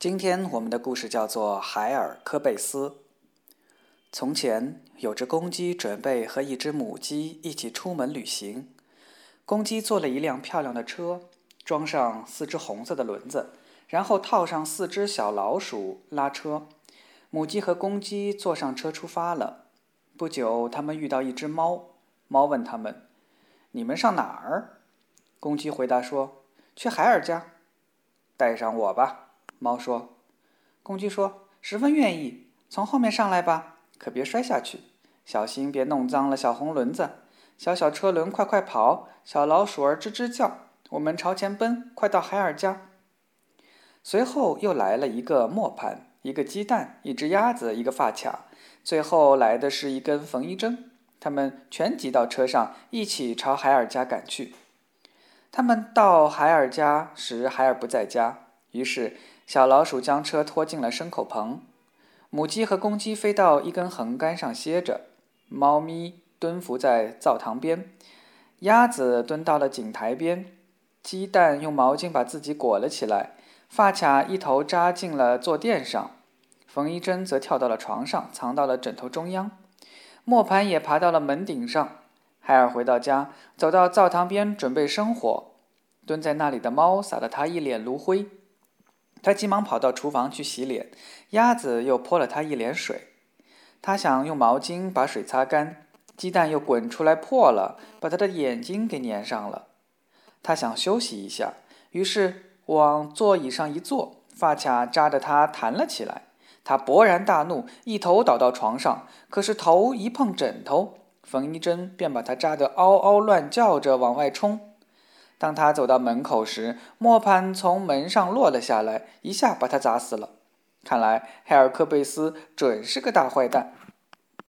今天我们的故事叫做《海尔科贝斯》。从前有只公鸡准备和一只母鸡一起出门旅行。公鸡坐了一辆漂亮的车，装上四只红色的轮子，然后套上四只小老鼠拉车。母鸡和公鸡坐上车出发了。不久，他们遇到一只猫。猫问他们：“你们上哪儿？”公鸡回答说：“去海尔家。”带上我吧。猫说：“公鸡说，十分愿意。从后面上来吧，可别摔下去，小心别弄脏了小红轮子。小小车轮，快快跑！小老鼠儿吱吱叫。我们朝前奔，快到海尔家。”随后又来了一个磨盘，一个鸡蛋，一只鸭子，一个发卡，最后来的是一根缝衣针。他们全挤到车上，一起朝海尔家赶去。他们到海尔家时，海尔不在家，于是。小老鼠将车拖进了牲口棚，母鸡和公鸡飞到一根横杆上歇着，猫咪蹲伏在灶堂边，鸭子蹲到了井台边，鸡蛋用毛巾把自己裹了起来，发卡一头扎进了坐垫上，缝衣针则跳到了床上，藏到了枕头中央，磨盘也爬到了门顶上。海尔回到家，走到灶堂边准备生火，蹲在那里的猫撒了他一脸炉灰。他急忙跑到厨房去洗脸，鸭子又泼了他一脸水。他想用毛巾把水擦干，鸡蛋又滚出来破了，把他的眼睛给粘上了。他想休息一下，于是往座椅上一坐，发卡扎着他弹了起来。他勃然大怒，一头倒到床上，可是头一碰枕头，缝衣针便把他扎得嗷嗷乱叫着往外冲。当他走到门口时，磨盘从门上落了下来，一下把他砸死了。看来海尔克贝斯准是个大坏蛋。